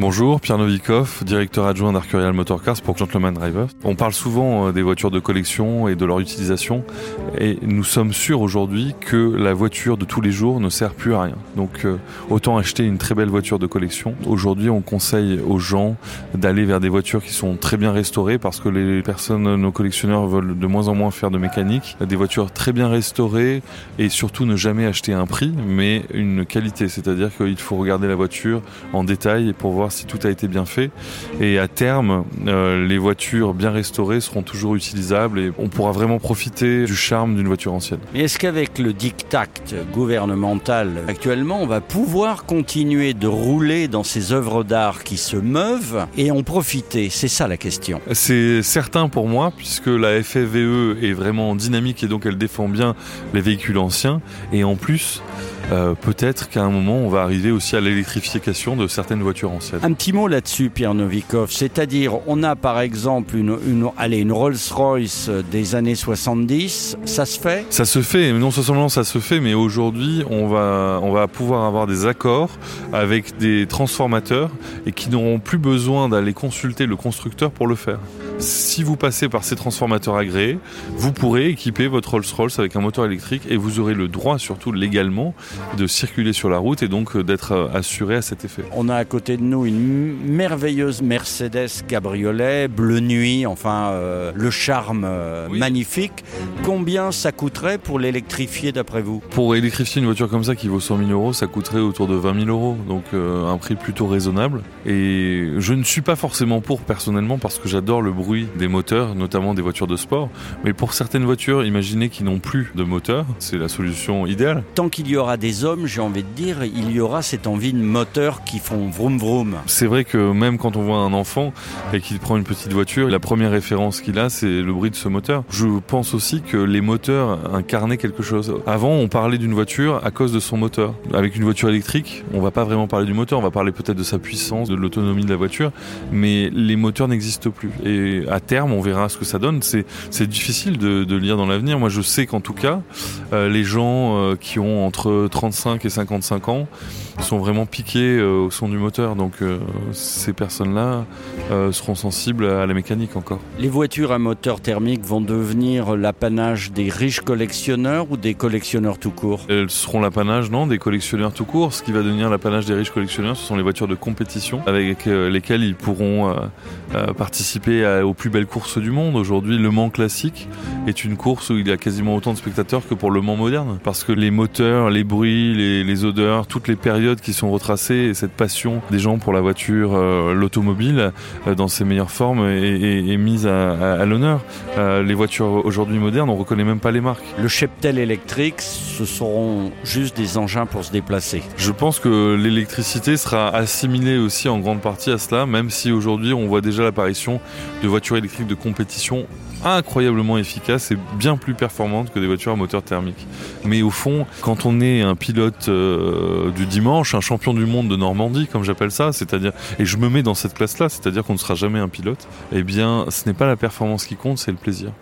Bonjour, Pierre Novikov, directeur adjoint d'Arcurial Motorcars pour Gentleman Driver. On parle souvent euh, des voitures de collection et de leur utilisation et nous sommes sûrs aujourd'hui que la voiture de tous les jours ne sert plus à rien. Donc euh, autant acheter une très belle voiture de collection. Aujourd'hui, on conseille aux gens d'aller vers des voitures qui sont très bien restaurées parce que les personnes, nos collectionneurs veulent de moins en moins faire de mécanique. Des voitures très bien restaurées et surtout ne jamais acheter un prix mais une qualité. C'est-à-dire qu'il faut regarder la voiture en détail pour voir si tout a été bien fait. Et à terme, euh, les voitures bien restaurées seront toujours utilisables et on pourra vraiment profiter du charme d'une voiture ancienne. Mais est-ce qu'avec le dictat gouvernemental actuellement, on va pouvoir continuer de rouler dans ces œuvres d'art qui se meuvent et en profiter? C'est ça la question. C'est certain pour moi, puisque la FFVE est vraiment dynamique et donc elle défend bien les véhicules anciens. Et en plus, euh, peut-être qu'à un moment, on va arriver aussi à l'électrification de certaines voitures anciennes. Un petit mot là-dessus, Pierre Novikov. C'est-à-dire, on a par exemple une, Rolls-Royce des années 70. Ça se fait? Ça se fait. Non seulement ça se fait, mais aujourd'hui, on va, on va pouvoir avoir des accords avec des transformateurs et qui n'auront plus besoin d'aller consulter le constructeur pour le faire. Si vous passez par ces transformateurs agréés, vous pourrez équiper votre Rolls-Royce avec un moteur électrique et vous aurez le droit, surtout légalement, de circuler sur la route et donc euh, d'être euh, assuré à cet effet. On a à côté de nous une merveilleuse Mercedes cabriolet, bleu nuit, enfin euh, le charme euh, Oui. magnifique. Combien ça coûterait pour l'électrifier d'après vous? Pour électrifier une voiture comme ça qui vaut 100 000 euros, ça coûterait autour de 20 000 euros, donc euh, un prix plutôt raisonnable. Et je ne suis pas forcément pour personnellement parce que j'adore le bruit des moteurs, notamment des voitures de sport. Mais pour certaines voitures, imaginez qu'ils n'ont plus de moteur, c'est la solution idéale. Tant qu'il y aura des hommes, j'ai envie de dire, il y aura cette envie de moteurs qui font vroom vroom. C'est vrai que même quand on voit un enfant et qu'il prend une petite voiture, la première référence qu'il a, c'est le bruit de ce moteur. Je pense aussi que les moteurs incarnaient quelque chose. Avant, on parlait d'une voiture à cause de son moteur. Avec une voiture électrique, on va pas vraiment parler du moteur, on va parler peut-être de sa puissance, de l'autonomie de la voiture, mais les moteurs n'existent plus. Et à terme, on verra ce que ça donne. C'est difficile de, de lire dans l'avenir. Moi, je sais qu'en tout cas, euh, les gens euh, qui ont entre 35 et 55 ans sont vraiment piqués euh, au son du moteur. Donc ces personnes-là seront sensibles à la mécanique encore. Les voitures à moteur thermique vont devenir l'apanage des riches collectionneurs ou des collectionneurs tout court? Elles seront l'apanage, non, des collectionneurs tout court. Ce qui va devenir l'apanage des riches collectionneurs, ce sont les voitures de compétition avec lesquelles ils pourront participer à- aux plus belles courses du monde. Aujourd'hui, Le Mans classique est une course où il y a quasiment autant de spectateurs que pour Le Mans moderne. Parce que les moteurs, les bruits, les, les odeurs, toutes les périodes qui sont retracées et cette passion des gens pour la voiture, euh, l'automobile, euh, dans ses meilleures formes est, est- est mise à, à- à l'honneur. Euh, les voitures aujourd'hui modernes, on reconnaît même pas les marques. Le cheptel électrique, ce seront juste des engins pour se déplacer. Je pense que l'électricité sera assimilée aussi en grande partie à cela, même si aujourd'hui on voit déjà l'apparition de voitures électriques de compétition incroyablement efficaces et bien plus performantes que des voitures à moteur thermique. Mais au fond, quand on est un pilote euh, du dimanche, un champion du monde de Normandie, comme j'appelle ça, c'est-à-dire, et je me mets dans cette classe-là, c'est-à-dire qu'on ne sera jamais un pilote, eh bien, ce n'est pas la performance qui compte, c'est le plaisir.